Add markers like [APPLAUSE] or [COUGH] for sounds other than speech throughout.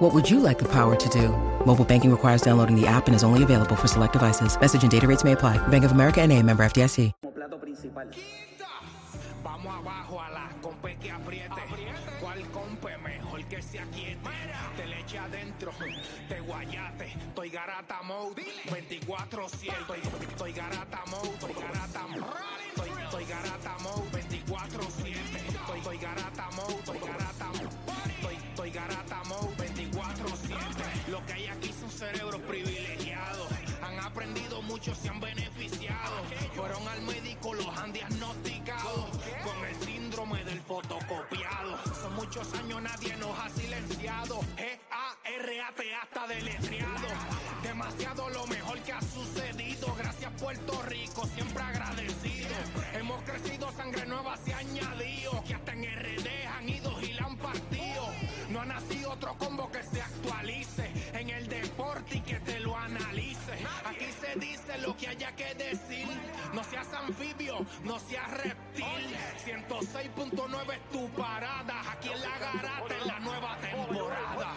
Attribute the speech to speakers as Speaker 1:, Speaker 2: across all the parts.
Speaker 1: What would you like the power to do? Mobile banking requires downloading the app and is only available for select devices. Message and data rates may apply. Bank of America and a member FDIC.
Speaker 2: plato principal.
Speaker 3: Vamos abajo a la compe que apriete. ¿Cuál compe mejor que se aquiete? Te le eche adentro, te guayate. Estoy garata mode, 24-7. Estoy, estoy garata mode, estoy garata mode. Estoy, estoy garata mode, 24-7. Estoy, estoy garata mode, estoy garata cerebros privilegiados. Han aprendido mucho, se han beneficiado. Fueron al médico, los han diagnosticado con el síndrome del fotocopiado. Son muchos años, nadie nos ha silenciado. G-A-R-A-T hasta deletreado. Demasiado lo mejor que ha sucedido. Gracias, Puerto Rico, siempre agradecido. Hemos crecido, sangre nueva se dice lo que haya que decir. No seas anfibio, no seas reptil. 106.9 es tu parada. Aquí en la garata en la nueva temporada.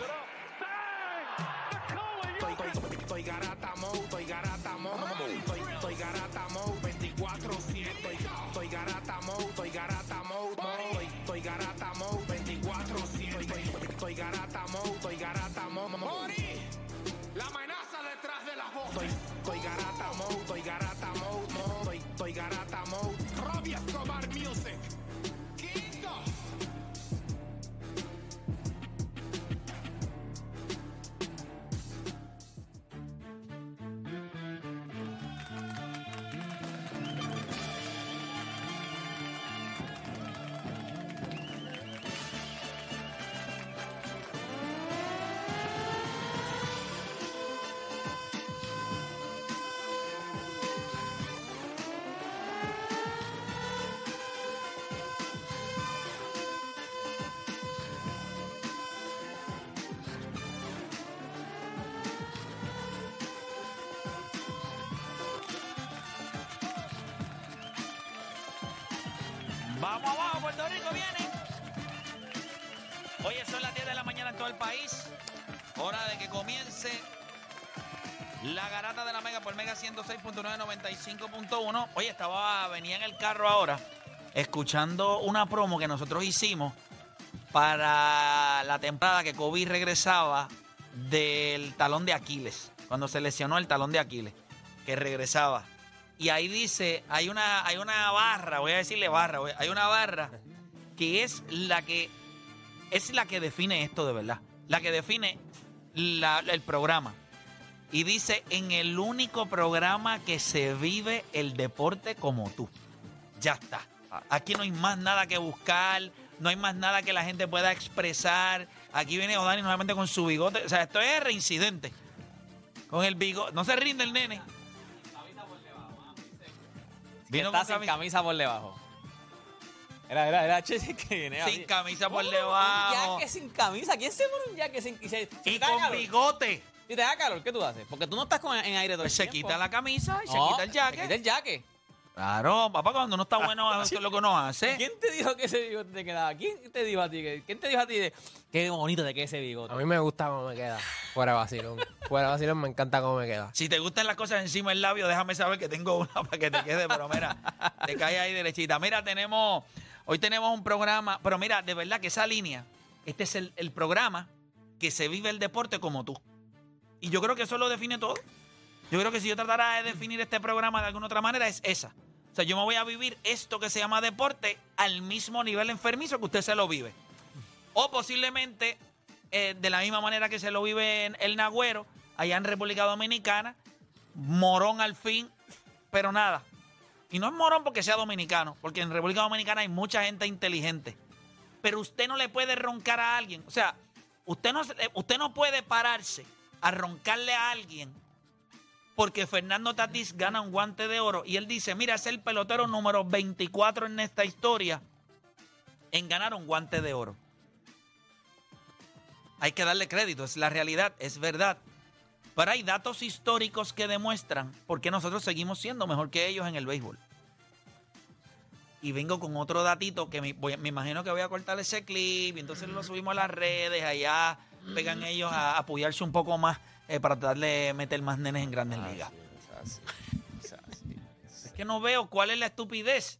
Speaker 3: Estoy, garata mode, estoy garata mode, estoy, garata mode, 24-7, estoy, estoy garata mode, estoy garata mode, estoy, estoy garata mode, 24-7, estoy, garata mode, estoy garata mode, la amenaza detrás de la voz, estoy, garata mode, estoy garata
Speaker 4: Vamos abajo, Puerto Rico viene. Oye, son las 10 de la mañana en todo el país. Hora de que comience la garata de la Mega por Mega 106.995.1. Oye, estaba, venía en el carro ahora escuchando una promo que nosotros hicimos para la temporada que Kobe regresaba del talón de Aquiles. Cuando se lesionó el talón de Aquiles, que regresaba. Y ahí dice, hay una, hay una barra, voy a decirle barra, hay una barra que es la que es la que define esto de verdad. La que define el programa. Y dice, en el único programa que se vive el deporte como tú. Ya está. Aquí no hay más nada que buscar, no hay más nada que la gente pueda expresar. Aquí viene Odani nuevamente con su bigote. O sea, esto es reincidente. Con el bigote. No se rinde el nene. Vino
Speaker 5: está sin
Speaker 4: camisa-
Speaker 5: camisa por debajo. Era, era, era che, que viene
Speaker 4: sin
Speaker 5: así.
Speaker 4: camisa por debajo.
Speaker 5: Un jaque sin camisa. ¿Quién se pone un jaque sin y se, si
Speaker 4: Y
Speaker 5: te da
Speaker 4: con
Speaker 5: calor?
Speaker 4: bigote.
Speaker 5: Si te da calor, ¿qué tú haces? Porque tú no estás con, en aire todo
Speaker 4: Pues
Speaker 5: el
Speaker 4: se
Speaker 5: tiempo.
Speaker 4: quita la camisa y
Speaker 5: No,
Speaker 4: se quita el
Speaker 5: Se quita el jaque.
Speaker 4: Claro, papá, cuando uno está bueno, eso es lo que uno hace.
Speaker 5: ¿Quién te dijo que ese bigote te quedaba? ¿Quién te dijo a ti? que- ¿Quién te dijo a ti de qué bonito te queda ese bigote?
Speaker 6: A mí me gusta cómo me queda. Fuera de vacilón. Fuera de vacilón me encanta cómo me queda.
Speaker 4: Si te gustan las cosas encima del labio, déjame saber que tengo una para que te quede, pero mira, te cae ahí derechita. Mira, tenemos, hoy tenemos un programa, pero mira, de verdad que esa línea, este es el, el programa que se vive el deporte como tú. Y yo creo que eso lo define todo. Yo creo que si yo tratara de definir este programa de alguna otra manera, es esa. O sea, yo me voy a vivir esto que se llama deporte al mismo nivel enfermizo que usted se lo vive. O posiblemente eh, de la misma manera que se lo vive en el Nagüero, allá en República Dominicana, morón al fin, pero nada. Y no es morón porque sea dominicano, porque en República Dominicana hay mucha gente inteligente. Pero usted no le puede roncar a alguien. O sea, usted no, se- usted no puede pararse a roncarle a alguien porque Fernando Tatís gana un guante de oro y él dice, mira, es el pelotero número 24 en esta historia en ganar un guante de oro. Hay que darle crédito, es la realidad, es verdad. Pero hay datos históricos que demuestran por qué nosotros seguimos siendo mejor que ellos en el béisbol. Y vengo con otro datito que me, me imagino que voy a cortar ese clip y entonces lo subimos a las redes, allá pegan ellos a apoyarse un poco más eh, para tratar de meter más nenes en grandes ligas. Es que no veo cuál es la estupidez.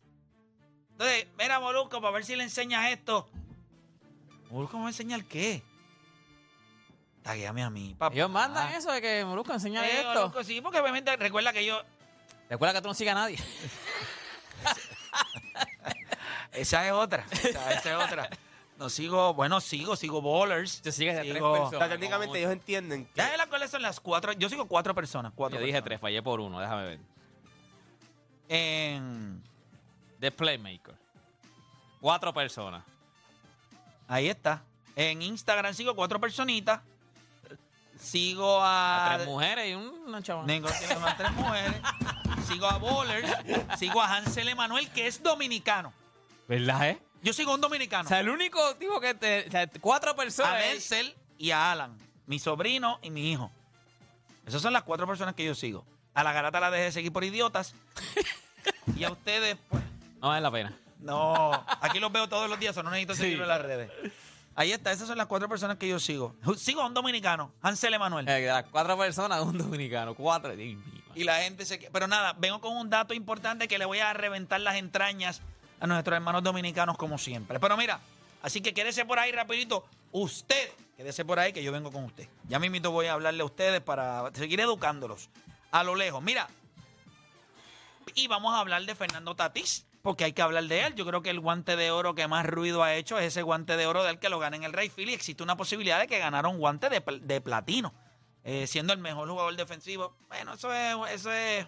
Speaker 4: Entonces, mira, Molusco, para ver si le enseñas esto. Molusco me va a enseñar qué. Taguéame a mí, papá.
Speaker 5: Ellos mandan eso de que Molusco enseña
Speaker 4: Eh,
Speaker 5: esto.
Speaker 4: Molusco, sí, porque obviamente recuerda que yo.
Speaker 5: Recuerda que tú no sigas a nadie. [LAUGHS]
Speaker 4: Esa es otra. Esa, esa es otra. No sigo, bueno, sigo, sigo bowlers.
Speaker 5: Tú sigues a tres
Speaker 4: Sigo-
Speaker 5: personas.
Speaker 6: sea, técnicamente ellos entienden que
Speaker 4: Ya las cuáles son las cuatro. Yo sigo cuatro personas. Cuatro
Speaker 5: Yo dije
Speaker 4: personas.
Speaker 5: tres, fallé por uno, déjame ver.
Speaker 4: En,
Speaker 5: The Playmaker. Cuatro personas.
Speaker 4: ahí está. En Instagram sigo cuatro personitas. Sigo a.
Speaker 5: Tres mujeres y una chaval.
Speaker 4: Tengo tiene más tres mujeres. [LAUGHS] Sigo a Bowlers. Sigo a Hansel Emanuel, que es dominicano.
Speaker 5: ¿Verdad, eh?
Speaker 4: Yo sigo a un dominicano.
Speaker 5: O sea, el único tipo que te. o sea, cuatro
Speaker 4: a
Speaker 5: personas. es-
Speaker 4: Denzel y a Alan, mi sobrino y mi hijo. Esas son las cuatro personas que yo sigo. A la garata la dejé de seguir por idiotas. [LAUGHS] y a ustedes, pues,
Speaker 5: No vale la pena.
Speaker 4: no. Aquí los veo todos los días, o no necesito
Speaker 5: Sí.
Speaker 4: seguirlo en las redes. Ahí está, esas son las cuatro personas que yo sigo. Sigo a un dominicano, Hansel Emanuel.
Speaker 5: Eh, de las cuatro personas, un dominicano. Cuatro.
Speaker 4: Y la gente se... Pero nada, vengo con un dato importante que le voy a reventar las entrañas a nuestros hermanos dominicanos como siempre. Pero mira, así que quédese por ahí rapidito. Usted, quédese por ahí que yo vengo con usted. Ya mismito voy a hablarle a ustedes para seguir educándolos a lo lejos. Mira, y vamos a hablar de Fernando Tatís, porque hay que hablar de él. Yo creo que el guante de oro que más ruido ha hecho es ese guante de oro de él que lo gana en el Rey Philly. Existe una posibilidad de que ganara un guante de, de platino, eh, siendo el mejor jugador defensivo. Bueno, eso es, eso es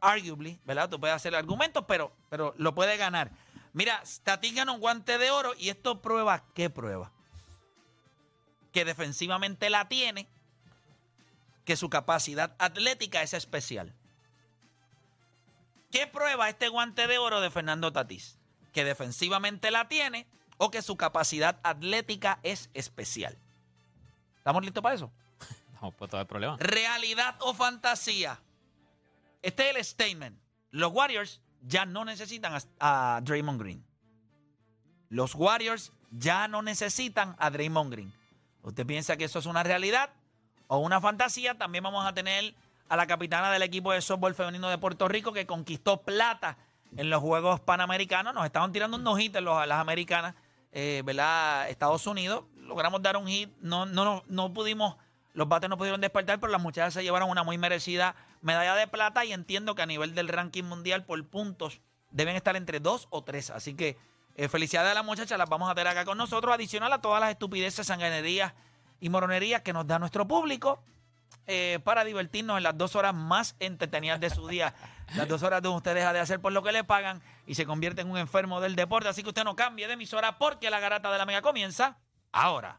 Speaker 4: arguably, ¿verdad? Tú puedes hacer argumentos, pero, pero lo puede ganar. Mira, Tatís gana un guante de oro y esto prueba, ¿qué prueba? Que defensivamente la tiene, que su capacidad atlética es especial. ¿Qué prueba este guante de oro de Fernando Tatís? Que defensivamente la tiene o que su capacidad atlética es especial. ¿Estamos listos para eso? [LAUGHS]
Speaker 5: No, pues todo el problema.
Speaker 4: ¿Realidad o fantasía? Este es el statement. Los Warriors ya no necesitan a, Draymond Green. Los Warriors ya no necesitan a Draymond Green. ¿Usted piensa que eso es una realidad o una fantasía? También vamos a tener a la capitana del equipo de softball femenino de Puerto Rico que conquistó plata en los Juegos Panamericanos. Nos estaban tirando un hit en los, las americanas, eh, ¿verdad? Estados Unidos. Logramos dar un hit. No, no, no pudimos, los bates no pudieron despertar, pero las muchachas se llevaron una muy merecida medalla de plata y entiendo que a nivel del ranking mundial por puntos deben estar entre dos o tres. Así que eh, felicidades a las muchachas, las vamos a tener acá con nosotros, adicional a todas las estupideces, sanganerías y moronerías que nos da nuestro público eh, para divertirnos en las dos horas más entretenidas de su día. [LAUGHS] Las dos horas donde usted deja de hacer por lo que le pagan y se convierte en un enfermo del deporte. Así que usted no cambie de emisora porque la garata de la mega comienza ahora.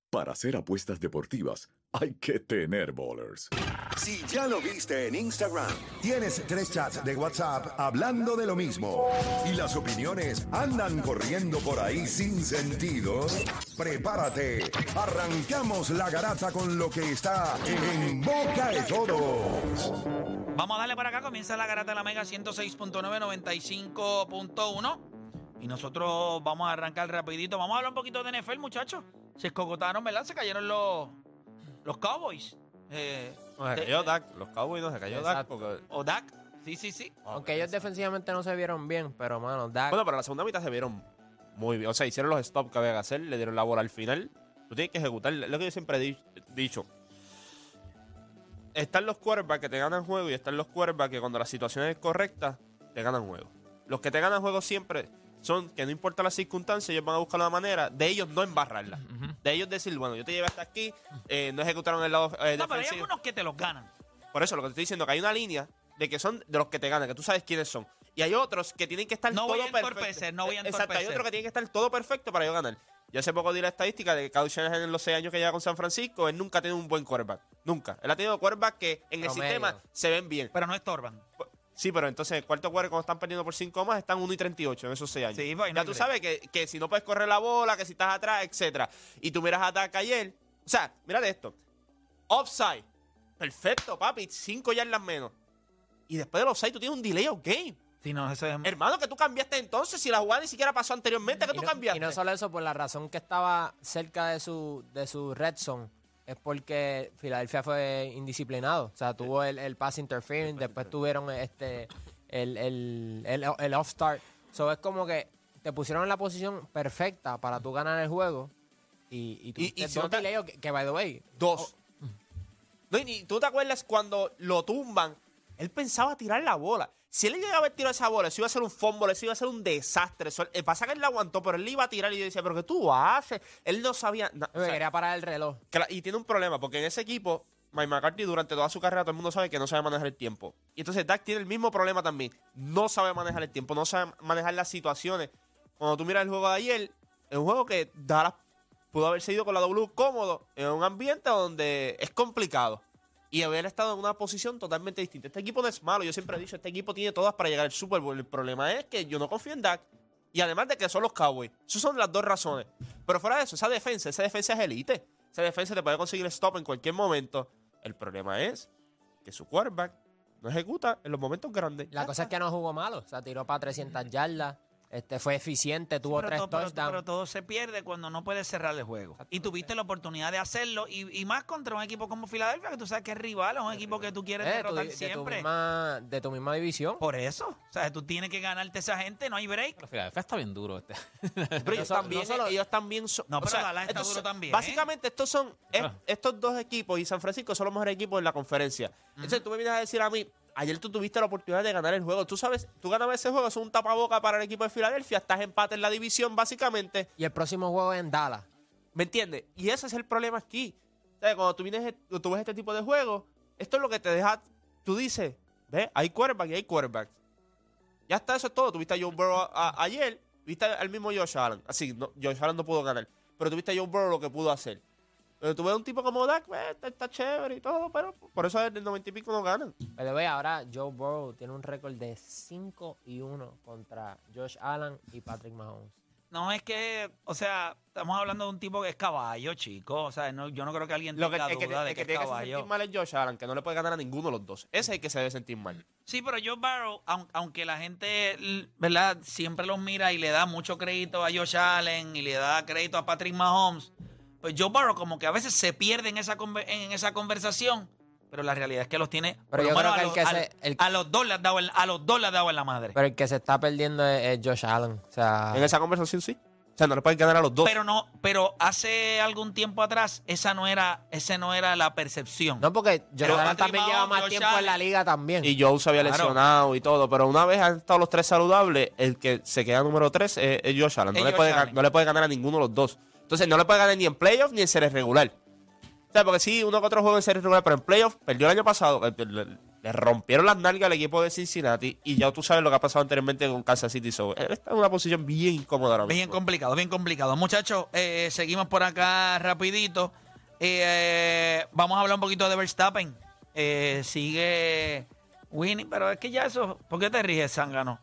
Speaker 7: Para hacer apuestas deportivas, hay que tener bowlers.
Speaker 8: Si ya lo viste en Instagram, tienes tres chats de WhatsApp hablando de lo mismo y las opiniones andan corriendo por ahí sin sentido, prepárate. Arrancamos la garata con lo que está en boca de todos.
Speaker 4: Vamos a darle para acá. Comienza la garata de la Mega 106.995.1. Y nosotros vamos a arrancar rapidito. Vamos a hablar un poquito de NFL, muchachos. Se escogotaron, ¿verdad? Se cayeron los, los Cowboys. Eh,
Speaker 6: No, se
Speaker 4: de-
Speaker 6: cayó Dak. Los Cowboys no se cayó Dak.
Speaker 5: Exacto.
Speaker 6: Porque...
Speaker 4: o Dak. Sí, sí, sí.
Speaker 6: Ah,
Speaker 5: Aunque ellos defensivamente no se vieron bien, pero mano, Dak.
Speaker 6: Bueno, pero la segunda mitad se vieron muy bien. O sea, hicieron los stops que había que hacer, le dieron la bola al final. Tú tienes que ejecutar. Es lo que yo siempre he di- dicho. Están los quarterbacks que te ganan juego y están los quarterbacks que cuando la situación es correcta te ganan juego. los que te ganan juegos siempre son que no importa las circunstancias, ellos van a buscar la manera de ellos no embarrarla. De ellos decir, bueno, yo te llevé hasta aquí, eh, no ejecutaron el lado eh,
Speaker 4: No, pero hay
Speaker 6: defensivo.
Speaker 4: algunos que te los ganan.
Speaker 6: Por eso lo que te estoy diciendo, que hay una línea de que son de los que te ganan, que tú sabes quiénes son. Y hay otros que tienen que estar
Speaker 4: No
Speaker 6: todo
Speaker 4: voy a
Speaker 6: perfecto.
Speaker 4: no voy a
Speaker 6: Eh, Exacto, hay otros que tienen que estar todo perfecto para yo ganar. Yo hace poco di la estadística de que Kyle Shanahan en los seis años que lleva con San Francisco, él nunca ha tenido un buen quarterback. Nunca. Él ha tenido quarterback que en el sistema se ven bien.
Speaker 4: Pero no estorban.
Speaker 6: Sí, pero entonces el cuarto quarter cuando están perdiendo por 5 más están 1 y 38 en esos 6 años.
Speaker 4: Sí, pues,
Speaker 6: ya tú sabes que, que si no puedes correr la bola, que si estás atrás, etcétera. Y tú miras a ayer. O sea, mira esto. Offside. Perfecto, papi. 5 yardas menos. Y después del offside tú tienes un delay of game.
Speaker 4: Sí, no, eso es...
Speaker 6: Hermano, que tú cambiaste entonces si la jugada ni siquiera pasó anteriormente, que tú
Speaker 9: no,
Speaker 6: cambiaste.
Speaker 9: y no solo eso, por la razón que estaba cerca de su, de su red zone, es porque Filadelfia fue indisciplinado. O sea, tuvo el, el pass interference, después tuvieron este el, el, el, el off start. So es como que te pusieron en la posición perfecta para tú ganar el juego. Y, y,
Speaker 6: Y- y
Speaker 9: tuviste
Speaker 6: si no te-
Speaker 9: delays que, que, by the way,
Speaker 6: Dos. No, y ni- tú te acuerdas cuando lo tumban, él pensaba tirar la bola. Si él llegaba a tirar esa bola, eso iba a ser un fumble, eso iba a ser un desastre. Eso, el pasa que él la aguantó, pero él le iba a tirar y yo decía, pero ¿qué tú haces? Él no sabía. na- o sea,
Speaker 9: quería parar el reloj.
Speaker 6: Y tiene un problema, porque en ese equipo, Mike McCarthy durante toda su carrera, todo el mundo sabe que no sabe manejar el tiempo. Y entonces Dak tiene el mismo problema también. No sabe manejar el tiempo, no sabe manejar las situaciones. Cuando tú miras el juego de ayer, es un juego que Dallas pudo haber seguido con la W cómodo en un ambiente donde es complicado. Y haber estado en una posición totalmente distinta. Este equipo no es malo, yo siempre he dicho, este equipo tiene todas para llegar al Super Bowl. El problema es que yo no confío en Dak. Y además de que son los Cowboys. Esas son las dos razones. Pero fuera de eso, esa defensa, esa defensa es elite. Esa defensa te puede conseguir stop en cualquier momento. El problema es que su quarterback no ejecuta en los momentos grandes.
Speaker 9: La cosa es que no jugó malo. O sea, tiró para 300 yardas. Este, fue eficiente, tuvo
Speaker 4: pero,
Speaker 9: tres
Speaker 4: todo, pero-
Speaker 9: touchdowns.
Speaker 4: pero todo se pierde cuando no puedes cerrar el juego. Y tuviste la oportunidad de hacerlo. Y, y más contra un equipo como Filadelfia, que tú sabes que es rival, es un equipo que tú quieres
Speaker 9: Eh, tu
Speaker 4: derrotar
Speaker 9: di- de, tu
Speaker 4: siempre.
Speaker 9: misma, de tu misma división.
Speaker 4: Por eso. O sea, tú tienes que ganarte esa gente, no hay break.
Speaker 5: Pero Filadelfia está bien duro este.
Speaker 6: Pero ellos [LAUGHS] también,
Speaker 9: no solo-
Speaker 6: ellos también son.
Speaker 4: No,
Speaker 6: o
Speaker 4: pero
Speaker 6: sea,
Speaker 4: Dallas está duro
Speaker 6: son-
Speaker 4: también, ¿eh?
Speaker 6: Básicamente, estos son. es-
Speaker 5: Ah.
Speaker 6: estos dos equipos y San Francisco son los mejores equipos en la conferencia. Entonces, tú me vienes a decir a mí. Ayer tú tuviste la oportunidad de ganar el juego. Tú sabes, tú ganabas ese juego, es un tapaboca para el equipo de Filadelfia. Estás empate en la división, básicamente.
Speaker 9: Y el próximo juego es en Dallas.
Speaker 6: ¿Me entiendes? Y ese es el problema aquí. O sea, cuando tú, vienes, tú ves este tipo de juegos, esto es lo que te deja. Tú dices, ve, hay quarterback y hay quarterback. Ya está, eso es todo. Tuviste a Joe Burrow a- a- ayer, viste al mismo Josh Allen. Así, no, Josh Allen no pudo ganar. Pero tuviste a Joe Burrow lo que pudo hacer. Pero tú ves un tipo como Dak, ve, está, está chévere y todo, pero por eso el 90 y pico no ganan.
Speaker 9: Pero ve, ahora Joe Burrow tiene un récord de 5 y 1 contra Josh Allen y Patrick Mahomes.
Speaker 4: No es que, o sea, estamos hablando de un tipo que es caballo, chico. O sea, no- yo no creo que alguien
Speaker 6: Lo que,
Speaker 4: tenga
Speaker 6: el que,
Speaker 4: duda
Speaker 6: el
Speaker 4: de
Speaker 6: que
Speaker 4: que,
Speaker 6: tiene
Speaker 4: es
Speaker 6: que sentir
Speaker 4: caballo.
Speaker 6: mal es Josh Allen, que no le puede ganar a ninguno de los dos. Ese es el que se debe sentir mal.
Speaker 4: Sí, pero Joe Barrow, aun- aunque la gente, ¿verdad? Siempre los mira y le da mucho crédito a Josh Allen y le da crédito a Patrick Mahomes, pues Joe Barrow como que a veces se pierde en esa, conver- en esa conversación, pero la realidad es que los tiene... por
Speaker 9: Pero
Speaker 4: lo
Speaker 9: yo
Speaker 4: menos
Speaker 9: creo que
Speaker 4: a
Speaker 9: el
Speaker 4: los-
Speaker 9: que se- el-
Speaker 4: a los dos le has dado en- a los dos le has dado en la madre.
Speaker 9: Pero el que se está perdiendo es, es Josh Allen. O sea,
Speaker 6: En esa conversación sí. O sea, no le pueden ganar a los dos.
Speaker 4: Pero no, pero hace algún tiempo atrás esa no era, ese no era la percepción.
Speaker 9: no porque Josh Allen también lleva más
Speaker 4: Josh
Speaker 9: tiempo en la liga también.
Speaker 6: Y Joe se había
Speaker 4: Claro.
Speaker 6: lesionado y todo, pero una vez han estado los tres saludables, el que se queda número tres es, es Josh Allen. No,
Speaker 4: Es
Speaker 6: le
Speaker 4: Josh
Speaker 6: puede,
Speaker 4: Allen.
Speaker 6: no le puede ganar a ninguno de los dos. Entonces no le puede ganar ni en playoff ni en serie regular. O sea, porque sí, uno que otro juego en serie regular, pero en playoff perdió el año pasado. eh, Le, le rompieron las nalgas al equipo de Cincinnati y ya tú sabes lo que ha pasado anteriormente con Kansas City. So, él está en una posición bien incómoda ahora
Speaker 4: Bien complicado, bien complicado. Muchachos, eh, seguimos por acá rapidito. Eh, vamos a hablar un poquito de Verstappen. Eh, sigue Winnie, pero es que ya eso... ¿Por qué te ríes, Zángano?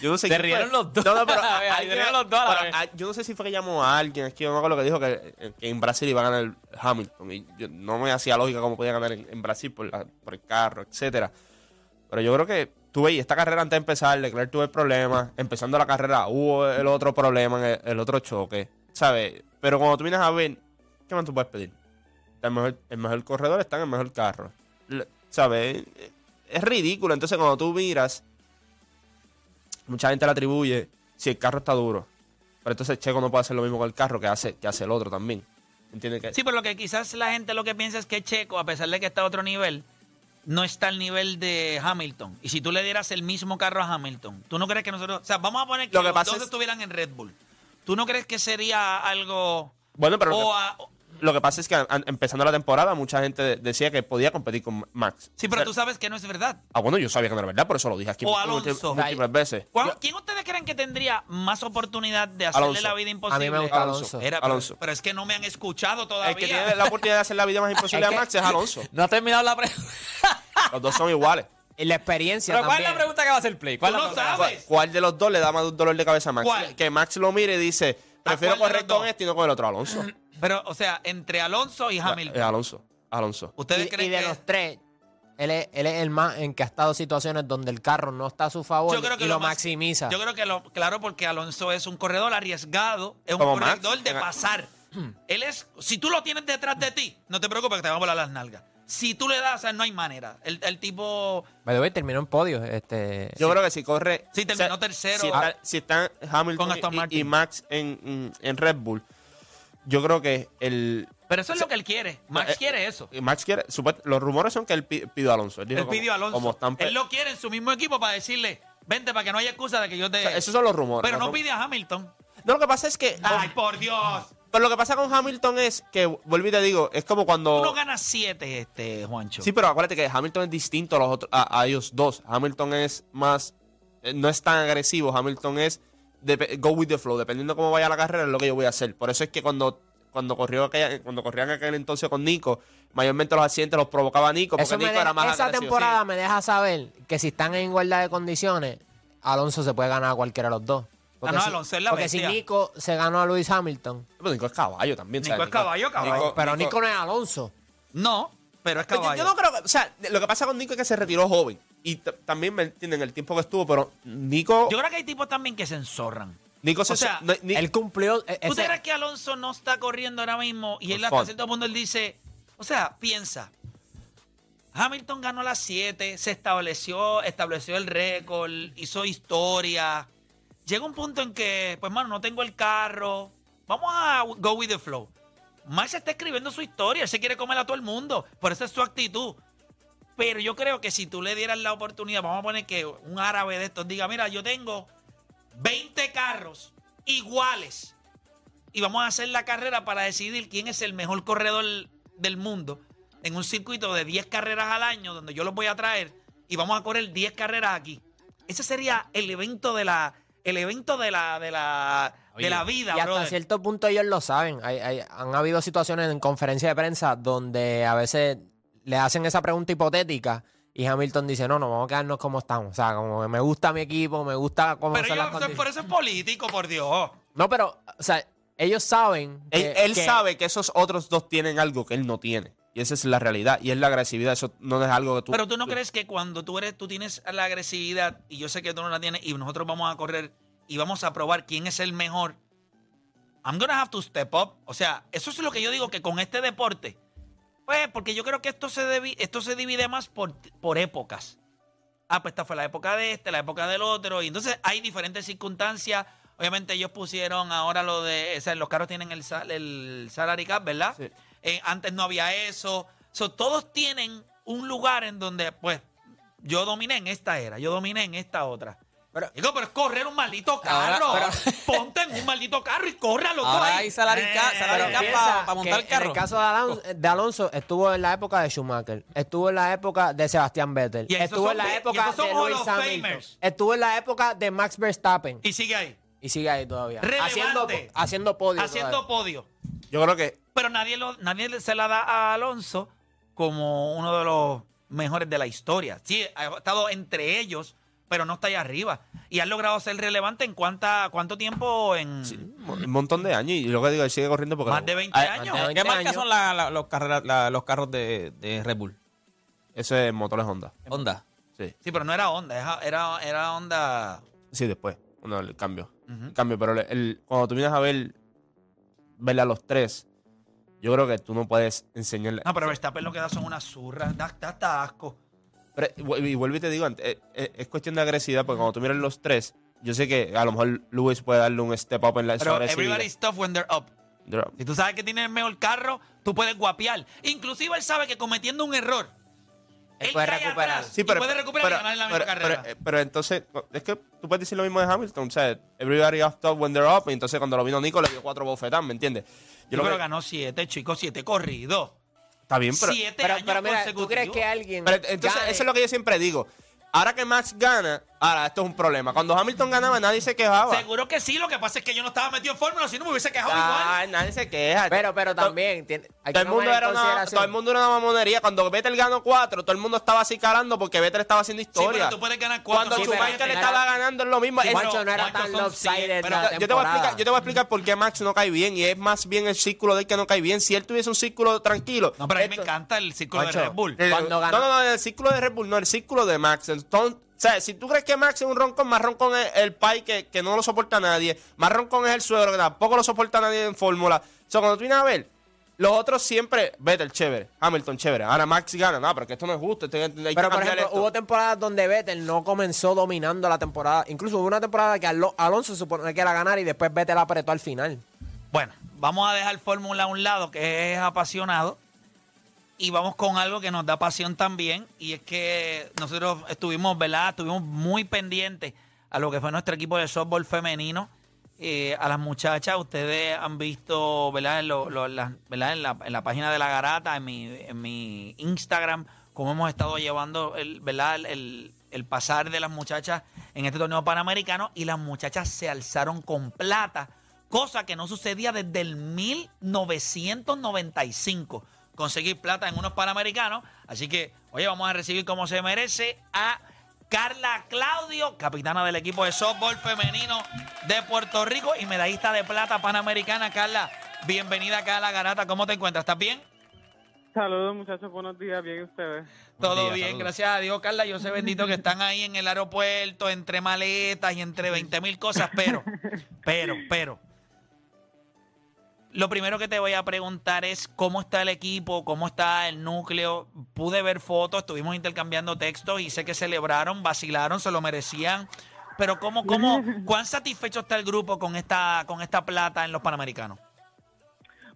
Speaker 6: Yo no sé quién
Speaker 5: rieron los dos
Speaker 6: No, no, pero [LAUGHS]
Speaker 5: a la vez,
Speaker 6: alguien-
Speaker 5: se rieron los dos a la
Speaker 6: pero,
Speaker 5: vez.
Speaker 6: yo no sé si fue que llamó a alguien, es que yo no me acuerdo lo que dijo que, que en Brasil iba a ganar Hamilton. Y yo- no me hacía lógica cómo podía ganar en, en Brasil por, la- por el carro, etcétera. Pero yo creo que tuve y esta carrera antes de empezar, Leclerc tuvo el problema. Empezando la carrera hubo el otro problema, el, el otro choque, ¿sabes? Pero cuando tú vienes a ver, ¿qué más tú puedes pedir? El mejor, el mejor corredor está en el mejor carro. ¿Sabes? Es ridículo. Entonces, cuando tú miras, mucha gente le atribuye si el carro está duro. Pero entonces Checo no puede hacer lo mismo con el carro que hace, que hace el otro también. ¿Entiendes? Que
Speaker 4: Sí, pero lo que quizás la gente lo que piensa es que Checo, a pesar de que está a otro nivel, no está al nivel de Hamilton. Y si tú le dieras el mismo carro a Hamilton, ¿tú no crees que nosotros... O sea, vamos a poner que,
Speaker 6: Lo que
Speaker 4: los
Speaker 6: pasa
Speaker 4: dos
Speaker 6: es-
Speaker 4: estuvieran en Red Bull. ¿Tú no crees que sería algo...
Speaker 6: Bueno, pero
Speaker 4: o a-
Speaker 6: Lo que pasa es que an- empezando la temporada, mucha gente de- decía que podía competir con Max.
Speaker 4: Sí, pero
Speaker 6: O sea,
Speaker 4: tú sabes que no es verdad.
Speaker 6: Ah, bueno, yo sabía que no era verdad, por eso lo dije aquí
Speaker 4: O Alonso.
Speaker 6: múltiples veces.
Speaker 4: ¿Cuán- ¿Quién ustedes creen que tendría más oportunidad de hacerle
Speaker 6: Alonso.
Speaker 4: la vida
Speaker 9: A
Speaker 4: imposible?
Speaker 9: mí me gusta
Speaker 6: Alonso.
Speaker 9: Alonso.
Speaker 4: Era, pero,
Speaker 6: Alonso.
Speaker 4: pero es que no me han escuchado todavía.
Speaker 6: El que tiene la oportunidad de hacer la vida más imposible a Max es Alonso. [LAUGHS]
Speaker 5: No ha terminado la pregunta. [LAUGHS]
Speaker 6: Los dos son iguales.
Speaker 9: Y la experiencia
Speaker 5: Pero ¿cuál es la
Speaker 9: también.
Speaker 5: pregunta que va a hacer Play? ¿Cuál
Speaker 4: no sabes.
Speaker 6: ¿Cuál, de los dos le da más dolor de cabeza a Max?
Speaker 4: ¿Cuál?
Speaker 6: Que Max lo mire y dice, prefiero correr con este y no con el otro. Alonso. [CLEARS THROAT]
Speaker 4: Pero, o sea, entre Alonso y
Speaker 6: Es
Speaker 4: Hamilton.
Speaker 6: Alonso. Alonso.
Speaker 4: ¿Ustedes
Speaker 9: Y,
Speaker 4: creen
Speaker 9: y de
Speaker 4: que
Speaker 9: los tres, él es, él es el más en que ha estado situaciones donde el carro no está a su favor
Speaker 4: Yo creo que
Speaker 9: y lo, maximiza.
Speaker 4: Yo creo que lo, claro, porque Alonso es un corredor arriesgado, es un
Speaker 6: Como Max.
Speaker 4: corredor de pasar. [CLEARS THROAT] Él es, si tú lo tienes detrás de ti, no te preocupes que te van a volar las nalgas. Si tú le das, o sea, no hay manera. El, el tipo,
Speaker 9: By the way, terminó en podio. Este,
Speaker 6: Yo creo que si corre.
Speaker 4: Sí, terminó
Speaker 6: o sea,
Speaker 4: tercero.
Speaker 6: Si está, si está Hamilton y- y, Max en- en Red Bull, yo creo que el.
Speaker 4: pero eso es lo que él quiere. Max
Speaker 6: eh,
Speaker 4: quiere eso.
Speaker 6: Max quiere. los rumores son que él pi- pidió a Alonso. Él, dijo
Speaker 4: Él
Speaker 6: como-
Speaker 4: pidió a Alonso.
Speaker 6: como pe-
Speaker 4: él lo quiere en su mismo equipo para decirle, vente para que no haya excusa de que yo te...
Speaker 6: o sea, esos son los rumores.
Speaker 4: pero
Speaker 6: los
Speaker 4: no pide a Hamilton.
Speaker 6: No, lo que pasa es que.
Speaker 4: Ay, por Dios.
Speaker 6: Pero lo que pasa con Hamilton es que, vuelvo y te digo, es como cuando.
Speaker 4: Tú no ganas siete, este, Juancho.
Speaker 6: Sí, pero acuérdate que Hamilton es distinto a, los otros, a, a ellos dos. Hamilton es más. eh, No es tan agresivo. Hamilton es. Go with the flow. Dependiendo cómo vaya la carrera, es lo que yo voy a hacer. Por eso es que cuando. Cuando corrió aquella- cuando corrían aquel entonces con Nico, mayormente los accidentes los provocaba Nico, porque
Speaker 9: Eso
Speaker 6: Nico
Speaker 9: de-
Speaker 6: era más
Speaker 9: esa
Speaker 6: agresivo.
Speaker 9: temporada
Speaker 6: Sí.
Speaker 9: me deja saber que si están en igualdad de condiciones, Alonso se puede ganar a cualquiera de los dos. Porque,
Speaker 4: Ah, no,
Speaker 9: si,
Speaker 4: Alonso es la
Speaker 9: porque si. Nico se ganó a Lewis Hamilton,
Speaker 6: Pero Nico es caballo también.
Speaker 4: Nico
Speaker 6: ¿sabes?
Speaker 4: es caballo, caballo.
Speaker 9: pero Nico no es Alonso.
Speaker 4: No, pero es
Speaker 6: yo-
Speaker 4: caballo.
Speaker 6: Yo, no creo que. O sea, lo que pasa con Nico es que se retiró joven. Y también me entienden el tiempo que estuvo, pero Nico.
Speaker 4: Yo creo que hay tipos también que se enzorran.
Speaker 6: Nico se.
Speaker 4: o sea,
Speaker 6: no- ni-
Speaker 9: Él cumplió. e-
Speaker 4: ¿Tú
Speaker 9: ese-
Speaker 4: crees que Alonso no está corriendo ahora mismo y él hasta cierto punto él dice, o sea, piensa, Hamilton ganó las 7, se estableció, estableció el récord, hizo historia. Llega un punto en que, pues mano, no tengo el carro, vamos a go with the flow. Max está escribiendo su historia, él se quiere comer a todo el mundo, por esa es su actitud. Pero yo creo que si tú le dieras la oportunidad, vamos a poner que un árabe de estos diga, mira, yo tengo 20 carros iguales y vamos a hacer la carrera para decidir quién es el mejor corredor del mundo en un circuito de 10 carreras al año donde yo los voy a traer y vamos a correr 10 carreras aquí. Ese sería el evento de la el evento de la de la de la vida,
Speaker 9: y hasta
Speaker 4: brother.
Speaker 9: cierto punto ellos lo saben. Hay- hay- han habido situaciones en conferencia de prensa donde a veces le hacen esa pregunta hipotética y Hamilton dice, no, no, vamos a quedarnos como estamos. O sea, como que me gusta mi equipo, me gusta cómo
Speaker 4: Pero
Speaker 9: son las
Speaker 4: yo-
Speaker 9: condiciones.
Speaker 4: por eso es político, por Dios.
Speaker 9: No, pero, o sea, ellos saben.
Speaker 6: Él,
Speaker 9: que-
Speaker 6: él
Speaker 9: que-
Speaker 6: sabe que esos otros dos tienen algo que él no tiene. Y esa es la realidad. Y es la agresividad. Eso no es algo que tú.
Speaker 4: Pero tú no crees que cuando tú eres, tú tienes la agresividad y yo sé que tú no la tienes y nosotros vamos a correr y vamos a probar quién es el mejor. I'm gonna have to step up. O sea, eso es lo que yo digo que con este deporte, pues, porque yo creo que esto se esto se divide más por, por épocas. Ah, pues esta fue la época de este, la época del otro. Y entonces hay diferentes circunstancias. Obviamente ellos pusieron ahora lo de, o sea, los carros tienen el, sal- el salary cap, ¿verdad?
Speaker 6: Sí.
Speaker 4: Eh, antes no había eso. So, todos tienen un lugar en donde, pues, yo dominé en esta era, yo dominé en esta otra.
Speaker 9: Pero-
Speaker 4: Digo, pero es correr un maldito
Speaker 5: Ahora-
Speaker 4: carro.
Speaker 5: pero- [LAUGHS]
Speaker 4: Ponte en un maldito carro y corre a los dos
Speaker 5: Ahora
Speaker 4: ahí.
Speaker 5: hay cap-
Speaker 4: Eh,
Speaker 5: salary
Speaker 9: Pero
Speaker 5: cap
Speaker 9: piensa
Speaker 5: pa- pa montar
Speaker 9: que
Speaker 5: el carro.
Speaker 9: En el caso de Alonso, de Alonso, estuvo en la época de Schumacher, estuvo en la época de Sebastián Vettel,
Speaker 4: Y esos
Speaker 9: estuvo
Speaker 4: son
Speaker 9: en la época
Speaker 4: esos son
Speaker 9: de
Speaker 4: Hall
Speaker 9: Lewis
Speaker 4: of
Speaker 9: Hamilton,
Speaker 4: Famers.
Speaker 9: estuvo en la época de Max Verstappen
Speaker 4: Y sigue ahí,
Speaker 9: y sigue ahí todavía.
Speaker 4: Relevante.
Speaker 9: Haciendo, haciendo podio.
Speaker 4: haciendo
Speaker 9: todavía.
Speaker 4: podio.
Speaker 6: Yo creo que.
Speaker 4: Pero nadie, lo, nadie se la da a Alonso como uno de los mejores de la historia. Sí, ha estado entre ellos, pero no está ahí arriba. Y ha logrado ser relevante en cuánta, cuánto tiempo en
Speaker 6: Un montón de años. Y lo que digo, él sigue corriendo porque.
Speaker 4: más de 20
Speaker 6: Ah,
Speaker 4: años.
Speaker 9: de
Speaker 5: ¿Qué
Speaker 9: 20
Speaker 5: marcas
Speaker 9: años.
Speaker 5: son la- la- los, carreras- la- los carros de, de Red Bull?
Speaker 6: Ese motor es Honda.
Speaker 5: Honda.
Speaker 6: Sí.
Speaker 4: Sí, pero no era Honda, era, era, Honda.
Speaker 6: Sí, después. Bueno, el cambio. El cambio. Pero el- el- cuando tú vienes a ver. Verle a los tres. Yo creo que tú no puedes enseñarle.
Speaker 4: No, pero Verstappen lo que da son unas zurras, da, da hasta asco.
Speaker 6: Pero, y vuelvo y te digo, eh, eh, es cuestión de agresividad, porque cuando tú miras los tres, yo sé que a lo mejor Lewis puede darle un step up en la
Speaker 4: Pero everybody's tough when they're up.
Speaker 6: Drop.
Speaker 4: Si tú sabes que tiene el mejor carro, tú puedes guapear. Inclusive él sabe que cometiendo un error, Él
Speaker 9: puede recuperar.
Speaker 4: atrás y puede recuperar y ganar en la misma
Speaker 6: pero-
Speaker 4: carrera.
Speaker 6: pero- pero entonces, es que tú puedes decir lo mismo de Hamilton. O sea, everybody off top when they're up. Y entonces cuando lo vino Nico le dio cuatro bofetadas, ¿me entiendes? Yo
Speaker 4: Yo
Speaker 6: lo
Speaker 4: pero
Speaker 6: que-
Speaker 4: ganó siete, chicos, siete corridos.
Speaker 6: Está bien, pero.
Speaker 4: Siete
Speaker 9: Pero,
Speaker 4: años
Speaker 9: pero mira, ¿tú
Speaker 4: consecutivos.
Speaker 9: crees que alguien.
Speaker 6: pero entonces,
Speaker 9: gane?
Speaker 6: eso es lo que yo siempre digo. Ahora que Max gana, ahora esto es un problema. Cuando Hamilton ganaba, nadie se quejaba.
Speaker 4: Seguro que sí, lo que pasa es que yo no estaba metido en fórmula, si no me hubiese quejado igual.
Speaker 6: Ay, nadie se queja.
Speaker 9: Pero, pero también. tiene- hay que
Speaker 6: Todo el, mundo era una, todo el mundo era una mamonería. Cuando Vettel ganó cuatro, todo el mundo estaba así calando porque Vettel estaba haciendo
Speaker 4: Sí,
Speaker 6: historia.
Speaker 4: pero tú puedes ganar cuatro.
Speaker 6: Cuando
Speaker 9: Sí, pero
Speaker 6: Schumacher
Speaker 9: era-
Speaker 6: estaba ganando es lo mismo.
Speaker 4: Sí, pero-
Speaker 9: no era tan lopsided la
Speaker 6: yo, te voy a explicar, yo te voy a explicar por qué Max no cae bien y es más bien el círculo del que no cae bien. Si él tuviese un círculo tranquilo.
Speaker 4: No, pero a mí me encanta el círculo de Red Bull.
Speaker 9: Cuando
Speaker 6: no, no, no, el círculo de Red Bull, no, el círculo de Max. Entonces, o sea, si tú crees que Max es un roncón, más roncón es el Pai que, que no lo soporta nadie. Más roncón es el suegro que tampoco lo soporta nadie en fórmula. O sea, cuando tú vienes a ver, los otros siempre, Vettel, chévere, Hamilton, chévere. Ahora Max gana. No, pero que esto no es justo. hay que-
Speaker 9: Pero, por
Speaker 6: cambiar
Speaker 9: ejemplo,
Speaker 6: esto.
Speaker 9: hubo temporadas donde Vettel no comenzó dominando la temporada. Incluso hubo una temporada que Alo- Alonso se supone que era ganar y después Vettel apretó al final.
Speaker 4: Bueno, vamos a dejar Fórmula a un lado, que es apasionado, y vamos con algo que nos da pasión también, y es que nosotros estuvimos, ¿verdad? Estuvimos muy pendientes a lo que fue nuestro equipo de softball femenino, eh, a las muchachas, ustedes han visto, ¿verdad? En, lo- lo- la. En, la, en la página de la garata, en mi, en mi Instagram, cómo hemos estado llevando el, ¿verdad? El- el pasar de las muchachas en este torneo panamericano y las muchachas se alzaron con plata, cosa que no sucedía desde el 1995, conseguir plata en unos panamericanos. Así que, oye, vamos a recibir como se merece a Carla Claudio, capitana del equipo de softball femenino de Puerto Rico y medallista de plata panamericana. Carla, bienvenida acá a la garata. ¿Cómo te encuentras? ¿Estás bien?
Speaker 10: Saludos muchachos, buenos días, bien ustedes.
Speaker 4: Todo bien,
Speaker 5: saludos.
Speaker 4: gracias a Dios, Carla. Yo sé bendito que están ahí en el aeropuerto, entre maletas y entre 20 mil cosas, pero, pero, pero. Lo primero que te voy a preguntar es cómo está el equipo, cómo está el núcleo. Pude ver fotos, estuvimos intercambiando textos y sé que celebraron, vacilaron, se lo merecían. Pero cómo, cómo, [LAUGHS] cuán satisfecho está el grupo con esta, con esta plata en los Panamericanos.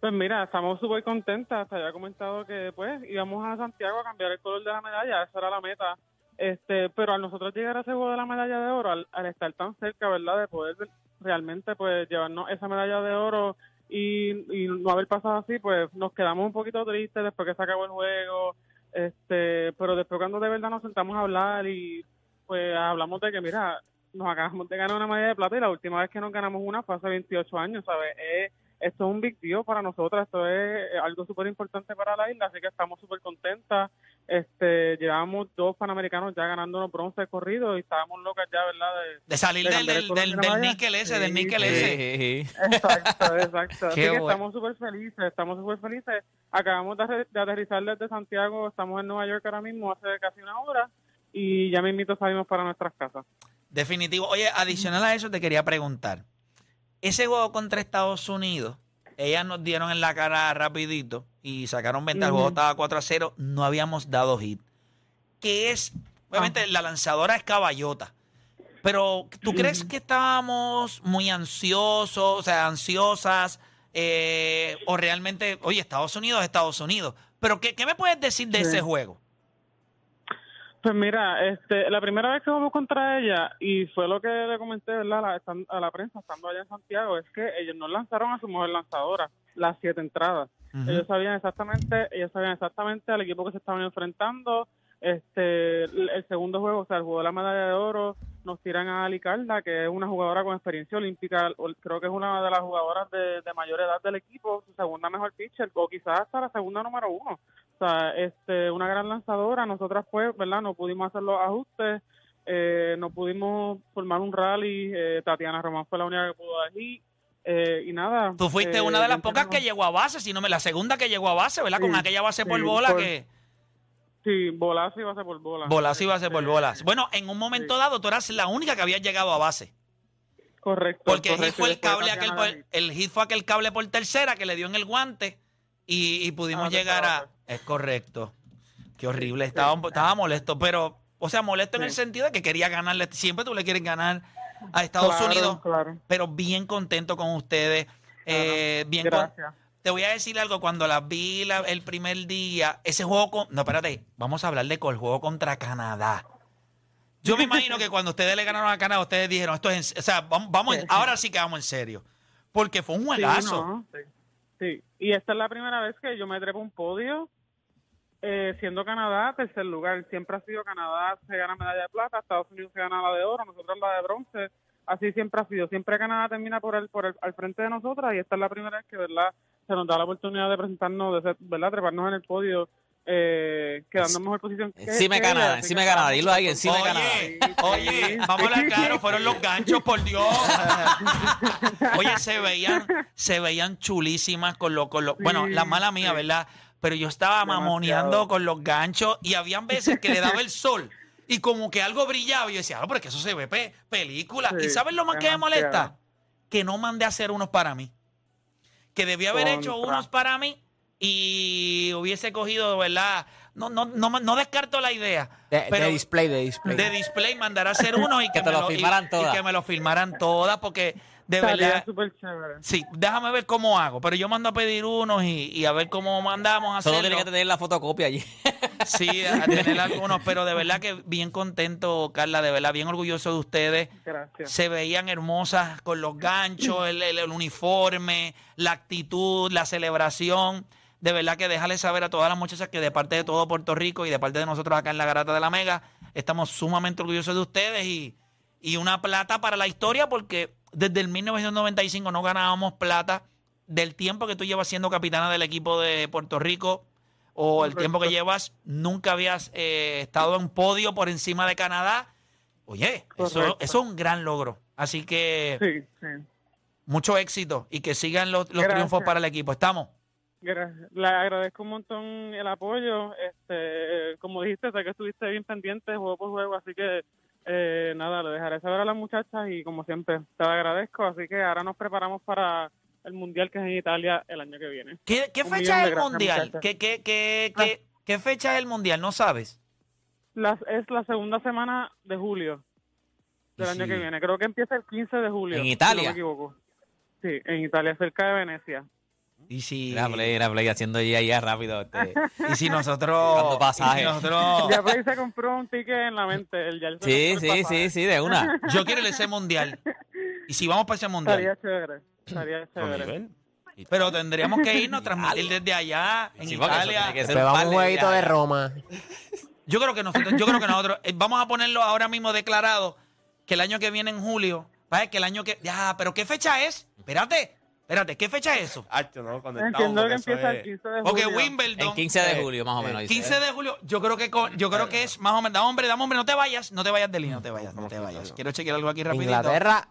Speaker 10: Pues mira, estamos súper contentas. Te había comentado que pues íbamos a Santiago a cambiar el color de la medalla, esa era la meta. Este, pero al nosotros llegar a ese juego de la medalla de oro, al, al estar tan cerca, ¿verdad? De poder realmente pues llevarnos esa medalla de oro y, y no haber pasado así, pues nos quedamos un poquito tristes después que se acabó el juego. Este, pero después cuando de verdad nos sentamos a hablar y pues hablamos de que mira, nos acabamos de ganar una medalla de plata y la última vez que nos ganamos una fue hace 28 años, ¿sabes? Es- esto es un big para nosotras, esto es algo súper importante para la isla, así que estamos súper contentas. Este, llevamos dos panamericanos ya ganándonos bronce corrido y estábamos locas ya, ¿verdad? De,
Speaker 4: De salir
Speaker 10: de
Speaker 4: del, del, del, del níquel ese, del
Speaker 10: Sí,
Speaker 4: níquel
Speaker 10: sí.
Speaker 4: ese.
Speaker 10: Exacto, exacto. [LAUGHS] Así
Speaker 5: Qué
Speaker 10: que
Speaker 5: bueno.
Speaker 10: estamos súper felices, estamos súper felices. Acabamos de, de aterrizar desde Santiago, estamos en Nueva York ahora mismo hace casi una hora y ya mismito salimos para nuestras casas.
Speaker 4: Definitivo. Oye, adicional a eso te quería preguntar. Ese juego contra Estados Unidos, ellas nos dieron en la cara rapidito y sacaron venta. El juego estaba 4 a 0. No habíamos dado hit. Que es, obviamente, la lanzadora es caballota. Pero, ¿tú crees que estábamos muy ansiosos, o sea, ansiosas? eh, o realmente, oye, Estados Unidos es Estados Unidos. Pero, ¿qué, qué me puedes decir de
Speaker 10: Sí.
Speaker 4: ese juego?
Speaker 10: Pues mira, este, la primera vez que jugamos contra ella, y fue lo que le comenté ¿verdad? A, la, a la prensa estando allá en Santiago, es que ellos no lanzaron a su mujer lanzadora las siete entradas. Ellos sabían exactamente, ellos sabían exactamente al equipo que se estaban enfrentando. Este, el, segundo juego, o sea, el juego de la medalla de oro, nos tiran a Ali Carla, que es una jugadora con experiencia olímpica, creo que es una de las jugadoras de, de mayor edad del equipo, su segunda mejor pitcher, o quizás hasta la segunda número uno. Sea, este, una gran lanzadora. Nosotras, pues, ¿verdad? No pudimos hacer los ajustes, eh, no pudimos formar un rally. eh, Tatiana Román fue la única que pudo hit, eh, y nada.
Speaker 4: Tú fuiste
Speaker 10: eh,
Speaker 4: una de las pocas que llegó a base, si no me la segunda que llegó a base, ¿verdad? Con aquella base por bola
Speaker 10: por-
Speaker 4: que
Speaker 10: Sí, bolazo y base por bola.
Speaker 4: bolas y base por
Speaker 10: Este,
Speaker 4: bolas. Bueno, en un momento dado tú eras la única que había llegado a base.
Speaker 10: Correcto.
Speaker 4: Porque el hit fue el cable aquel por- el hit fue aquel cable por tercera que le dio en el guante y, y pudimos
Speaker 10: Ah,
Speaker 4: llegar a. Es correcto. Qué horrible. Estaba, estaba molesto, pero, o sea, molesto en el sentido de que quería ganarle. Siempre tú le quieres ganar a Estados
Speaker 10: Claro,
Speaker 4: Unidos,
Speaker 10: claro.
Speaker 4: pero bien contento con ustedes. eh, bien con-
Speaker 10: Gracias.
Speaker 4: te voy a decir algo. Cuando las vi la- el primer día, ese juego con. No, espérate. Vamos a hablar de el juego contra Canadá. Yo me imagino que cuando ustedes le ganaron a Canadá, ustedes dijeron, esto es. en- O sea, vamos, vamos ahora sí que vamos en serio. Porque fue un
Speaker 10: Sí,
Speaker 4: juegazo.
Speaker 10: no, sí. Sí, y esta es la primera vez que yo me trepo un podio eh, siendo Canadá tercer lugar. Siempre ha sido Canadá se gana medalla de plata, Estados Unidos se gana la de oro, nosotros la de bronce. Así siempre ha sido. Siempre Canadá termina por el, por el, al frente de nosotras y esta es la primera vez que verdad se nos da la oportunidad de presentarnos, de ser- verdad, treparnos en el podio, eh, quedando en mejor posición. que-
Speaker 5: Encima de
Speaker 10: que
Speaker 5: Canadá, encima de Canadá, dilo ahí, encima de
Speaker 4: Oye,
Speaker 5: Canadá.
Speaker 4: oye, vamos a hablar claro, fueron los [LAUGHS] ganchos, por Dios. [LAUGHS] Oye, se veían, se veían chulísimas con los, con los, bueno, la mala mía, ¿verdad? Pero yo estaba mamoneando con los ganchos y habían veces que le daba el sol y como que algo brillaba y yo decía, ah, pero es que eso se ve pe- película. ¿Y sabes lo más que me molesta? Que no mandé a hacer unos para mí. Que debía haber hecho unos para mí y hubiese cogido, ¿verdad? No, no, no, no descarto la idea.
Speaker 9: De,
Speaker 4: pero
Speaker 9: de display, de display.
Speaker 4: de display mandar a hacer uno y [LAUGHS] que,
Speaker 5: Que te
Speaker 4: me
Speaker 5: lo
Speaker 4: y-
Speaker 5: filmaran
Speaker 4: y,
Speaker 5: todas.
Speaker 4: que me lo filmaran todas porque de verdad sí déjame ver cómo hago pero yo mando a pedir unos y, y a ver cómo mandamos a
Speaker 5: Solo
Speaker 4: hacerlo
Speaker 5: tiene que tener la fotocopia allí. [LAUGHS]
Speaker 4: sí a [LAUGHS] tener algunos pero de verdad que bien contento Carla de verdad bien orgulloso de ustedes
Speaker 10: Gracias.
Speaker 4: se veían hermosas con los ganchos, el, el- el uniforme, la actitud, la celebración. De verdad que déjale saber a todas las muchachas que de parte de todo Puerto Rico y de parte de nosotros acá en la Garata de la Mega, estamos sumamente orgullosos de ustedes y, y una plata para la historia porque desde el 1995 no ganábamos plata del tiempo que tú llevas siendo capitana del equipo de Puerto Rico o el tiempo que llevas, nunca habías eh, estado en podio por encima de Canadá. Oye, eso, eso es un gran logro. Así que
Speaker 10: Sí, sí.
Speaker 4: mucho éxito y que sigan los, los triunfos para el equipo. ¿Estamos?
Speaker 10: Gracias. Le agradezco un montón el apoyo. Este, como dijiste, sé que estuviste bien pendiente juego por juego, así que eh, nada, le dejaré saber a las muchachas y como siempre te lo agradezco. Así que ahora nos preparamos para el mundial que es en Italia el año que viene.
Speaker 4: ¿Qué, qué fecha es el
Speaker 10: gracias,
Speaker 4: mundial?
Speaker 10: muchachas.
Speaker 4: ¿Qué, qué, qué, qué, qué fecha es el mundial? ¿No sabes?
Speaker 10: Las, es la segunda semana de julio del año
Speaker 5: si-
Speaker 10: que viene. Creo que empieza el 15 de julio.
Speaker 5: ¿En
Speaker 10: si
Speaker 5: Italia?
Speaker 10: no me equivoco. Sí, en Italia, cerca de Venecia.
Speaker 4: Y si,
Speaker 5: Era play, era play, haciendo ya, ya rápido. este. [LAUGHS]
Speaker 4: y si nosotros.
Speaker 5: Pasaje.
Speaker 4: y si nosotros
Speaker 10: Ya Play se compró un ticket en la mente. El,
Speaker 5: Sí,
Speaker 10: el
Speaker 5: sí, sí, sí, de una. [LAUGHS]
Speaker 4: yo quiero a ese mundial. Y si vamos para ese mundial.
Speaker 10: Estaría chévere. Estaría chévere.
Speaker 4: Pero tendríamos que irnos, transmitir desde allá, en
Speaker 5: Sí,
Speaker 4: Italia.
Speaker 5: que un
Speaker 9: vamos a jueguito de. Roma.
Speaker 4: Yo creo que nosotros, yo creo que nosotros eh, vamos a ponerlo ahora mismo declarado que el año que viene en julio, ¿sabes? Que el año que ya, pero ¿qué fecha es? Espérate, espérate, ¿qué fecha es eso?
Speaker 6: Hacho, no, cuando
Speaker 10: Entiendo que empieza el
Speaker 6: es-
Speaker 10: 15 de julio.
Speaker 4: Porque Wimbledon
Speaker 5: El 15 de
Speaker 6: Eh,
Speaker 5: julio, más o menos. dice.
Speaker 4: 15 de julio, yo creo que con- yo creo que es más o menos, dame hombre, dame hombre, no te vayas, no te vayas de línea, no te vayas, no te vayas. Quiero chequear algo aquí rapidito.
Speaker 9: Inglaterra,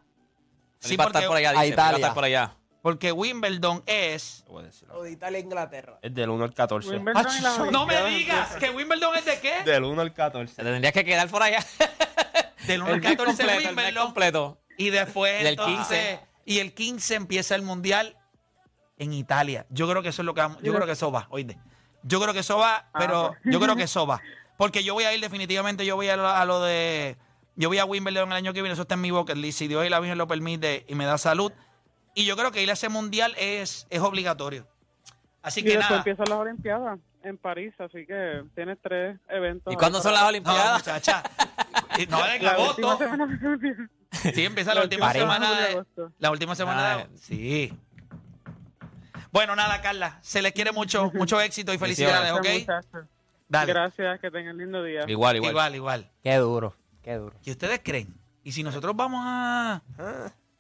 Speaker 4: Sí,
Speaker 5: va a estar
Speaker 4: porque,
Speaker 5: por allá,
Speaker 9: a
Speaker 5: dice. va a
Speaker 9: Italia.
Speaker 5: estar por allá.
Speaker 4: porque Wimbledon es
Speaker 6: Te voy a decir.
Speaker 9: o de Italia a Inglaterra.
Speaker 6: Es del 1 al 14.
Speaker 10: Wimbledon y las
Speaker 4: No me
Speaker 10: Olimpiadas
Speaker 4: digas que Wimbledon es de qué?
Speaker 6: Del 1 al 14.
Speaker 5: Te tendrías que quedar por allá.
Speaker 4: Del 1 al
Speaker 5: El mes
Speaker 4: 14
Speaker 5: completo, el mes
Speaker 4: Wimbledon.
Speaker 5: completo.
Speaker 4: Y después
Speaker 5: Del
Speaker 4: entonces,
Speaker 5: 15.
Speaker 4: Y el 15 empieza el mundial en Italia. Yo creo que eso es lo que vamos- yo creo que eso va, oíste. Yo creo que eso va, pero
Speaker 10: pues.
Speaker 4: yo creo que [LAUGHS] eso va, porque yo voy a ir definitivamente, yo voy a lo, a lo de yo voy a Wimbledon el año que viene, eso está en mi bucket list, si Dios y la Virgen lo permite y me da salud. Y yo creo que ir a ese mundial es, es obligatorio. Así
Speaker 10: Y
Speaker 4: que
Speaker 10: después
Speaker 4: nada.
Speaker 10: empiezan las Olimpiadas en París, así que tienes tres eventos.
Speaker 5: ¿Y cuándo son las
Speaker 4: No,
Speaker 5: Olimpiadas?
Speaker 4: muchacha. Y [LAUGHS] No, en
Speaker 10: La
Speaker 4: agosto.
Speaker 10: De.
Speaker 4: Sí, empieza la, última semana
Speaker 10: de
Speaker 4: de,
Speaker 10: agosto.
Speaker 4: la última semana de
Speaker 5: Ah,
Speaker 4: Sí. Bueno, nada, Carla, se les quiere mucho, [LAUGHS] mucho éxito y felicidades, ¿ok?
Speaker 10: Gracias.
Speaker 4: Dale.
Speaker 10: Gracias, que tengan lindo día.
Speaker 5: Igual, igual.
Speaker 4: Igual, igual.
Speaker 9: Qué duro, qué duro.
Speaker 4: ¿Y ustedes creen? Y si nosotros vamos a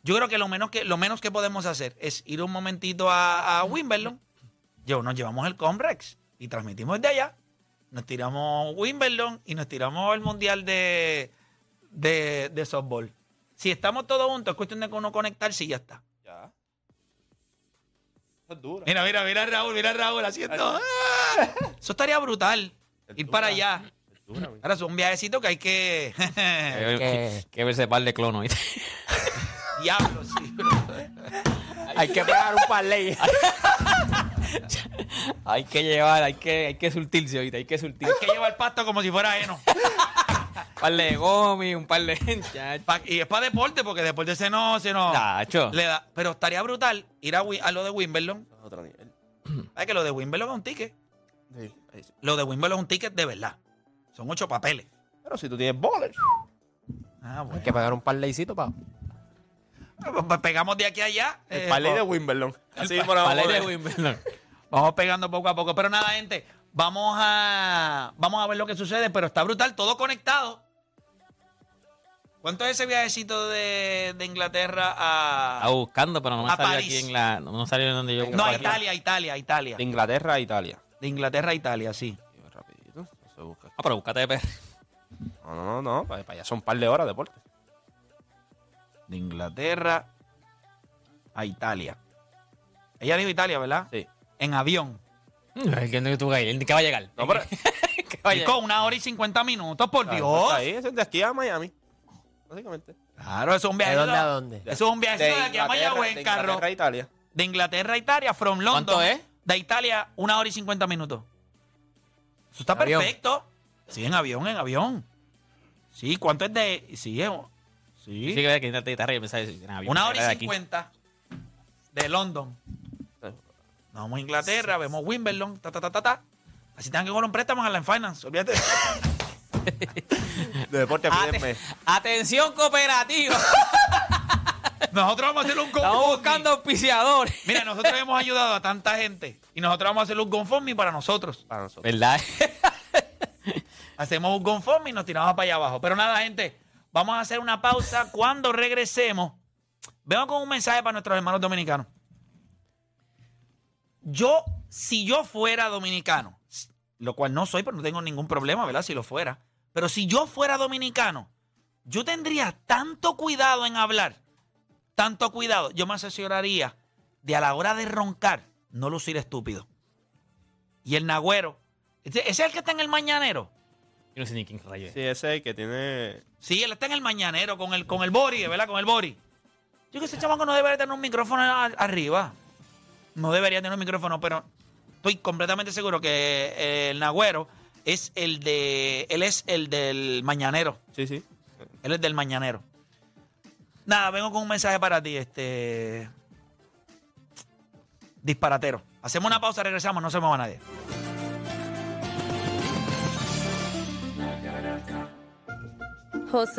Speaker 4: Yo creo que lo menos que lo menos que podemos hacer es ir un momentito a, a Wimbledon. Yo nos llevamos el Comrex y transmitimos desde allá. Nos tiramos Wimbledon y nos tiramos el mundial de de, de softball. Si estamos todos juntos, es cuestión de uno conectarse y ya está.
Speaker 6: Ya. Eso es duro.
Speaker 4: Mira, mira, mira a Raúl, mira a Raúl haciendo. ¡ah! [LAUGHS] Eso estaría brutal. Ir para allá.
Speaker 6: Es dura, güey.
Speaker 4: Ahora es un viajecito que hay que.
Speaker 5: Que,
Speaker 9: Que-
Speaker 5: que verse par de clono. ¿viste? [LAUGHS]
Speaker 4: Diablo, sí.
Speaker 9: Hay que pegar un parlay. [LAUGHS]
Speaker 5: hay que llevar, hay que, hay que surtirse ahorita, hay que surtirse.
Speaker 4: Hay que llevar pasto como si fuera heno. [LAUGHS]
Speaker 5: Un par de gomi, un par de...
Speaker 4: Pa- y es para deporte, porque deporte se no, se no
Speaker 5: Chacho.
Speaker 4: le da. Pero estaría brutal ir a, Wi- a lo de Wimbledon
Speaker 6: Es otro nivel. [CLEARS THROAT]
Speaker 4: ¿Sabes que lo de Wimbledon es un ticket?
Speaker 6: Sí, ahí sí.
Speaker 4: Lo de Wimbledon es un ticket de verdad. Son ocho papeles.
Speaker 6: Pero si tú tienes bowlers.
Speaker 4: Ah, bueno.
Speaker 9: Hay que pagar un par leycito para.
Speaker 4: Pues, pues pegamos de aquí a allá.
Speaker 6: El
Speaker 4: eh,
Speaker 6: parlay de Wimbledon. Así mismo lo vamos
Speaker 5: Palais
Speaker 6: a
Speaker 5: de. Wimbledon.
Speaker 4: Vamos pegando poco a poco. Pero nada, gente, vamos a, vamos a ver lo que sucede. Pero está brutal, todo conectado. ¿Cuánto es ese viajecito de, de Inglaterra a...
Speaker 5: Estaba buscando, pero no me
Speaker 4: A
Speaker 5: salió
Speaker 4: París.
Speaker 5: aquí en la. No me salió en donde yo.
Speaker 4: No, a Italia, Italia, Italia.
Speaker 6: De Inglaterra a Italia.
Speaker 4: De Inglaterra a Italia, sí.
Speaker 6: Rapidito. Busca.
Speaker 5: Ah, pero búscate de PR. [LAUGHS]
Speaker 6: No, no, no, no. Para, para allá son un par de horas de deporte.
Speaker 4: De Inglaterra a Italia. Ella dijo Italia, ¿verdad?
Speaker 6: Sí.
Speaker 4: En avión.
Speaker 5: ¿Qué que tú ¿Qué va a llegar?
Speaker 6: No, pero. [LAUGHS]
Speaker 5: ¿Qué va a llegar?
Speaker 4: con una hora y cincuenta minutos, por
Speaker 6: Ah,
Speaker 4: Dios.
Speaker 6: está Ahí, eso es de aquí a Miami. Básicamente.
Speaker 4: Claro, eso es un
Speaker 9: ¿De
Speaker 4: viaje.
Speaker 9: dónde a dónde?
Speaker 4: Eso es un viaje de, aquí a Mayagüez
Speaker 6: de
Speaker 4: en carro.
Speaker 6: Inglaterra a Italia.
Speaker 4: De Inglaterra a Italia, from London.
Speaker 5: ¿Cuánto es?
Speaker 4: De Italia, una hora y cincuenta minutos. Eso está
Speaker 9: Avión.
Speaker 4: perfecto. Sí, en avión, en avión. Sí, ¿cuánto es de...? Sí, es- sí.
Speaker 5: Sí, que que guitarra y pensaba, en avión,
Speaker 4: una
Speaker 5: era
Speaker 4: hora
Speaker 5: de
Speaker 4: y
Speaker 5: aquí.
Speaker 4: cincuenta de London. Vamos a Inglaterra, vemos Wimbledon, ta, ta, ta, ta, ta. Así tengan que coger un préstamo en la Finance, olvídate.
Speaker 6: De deporte, pídenme.
Speaker 5: Atención cooperativa.
Speaker 4: Nosotros vamos a hacer un
Speaker 5: Estamos buscando auspiciadores.
Speaker 4: Mira, nosotros hemos ayudado a tanta gente y nosotros vamos a hacer un GoFundMe para nosotros.
Speaker 6: Para nosotros.
Speaker 5: ¿Verdad? [LAUGHS]
Speaker 4: Hacemos un GoFundMe y nos tiramos para allá abajo. Pero nada, gente, vamos a hacer una pausa. Cuando regresemos, vengo con un mensaje para nuestros hermanos dominicanos. Yo, si yo fuera dominicano, lo cual no soy, pero no tengo ningún problema, ¿verdad? Si lo fuera. Pero si yo fuera dominicano, yo tendría tanto cuidado en hablar, tanto cuidado. Yo me asesoraría de a la hora de roncar, no lucir estúpido. Y el nagüero, ese es el que está en el mañanero.
Speaker 5: Yo no sé ni quién rayo es.
Speaker 6: Sí, ese es el que tiene.
Speaker 4: Sí, él está en el mañanero con el, con el Bori, ¿verdad? Con el Bori. Yo que ese chamaco no debería tener un micrófono a- arriba. No debería tener un micrófono, pero estoy completamente seguro que eh, el Nagüero es el de. Él es el del mañanero.
Speaker 6: Sí, sí.
Speaker 4: Él es del mañanero. Nada, vengo con un mensaje para ti, este. Disparatero. Hacemos una pausa, regresamos, no se mueva nadie.
Speaker 11: José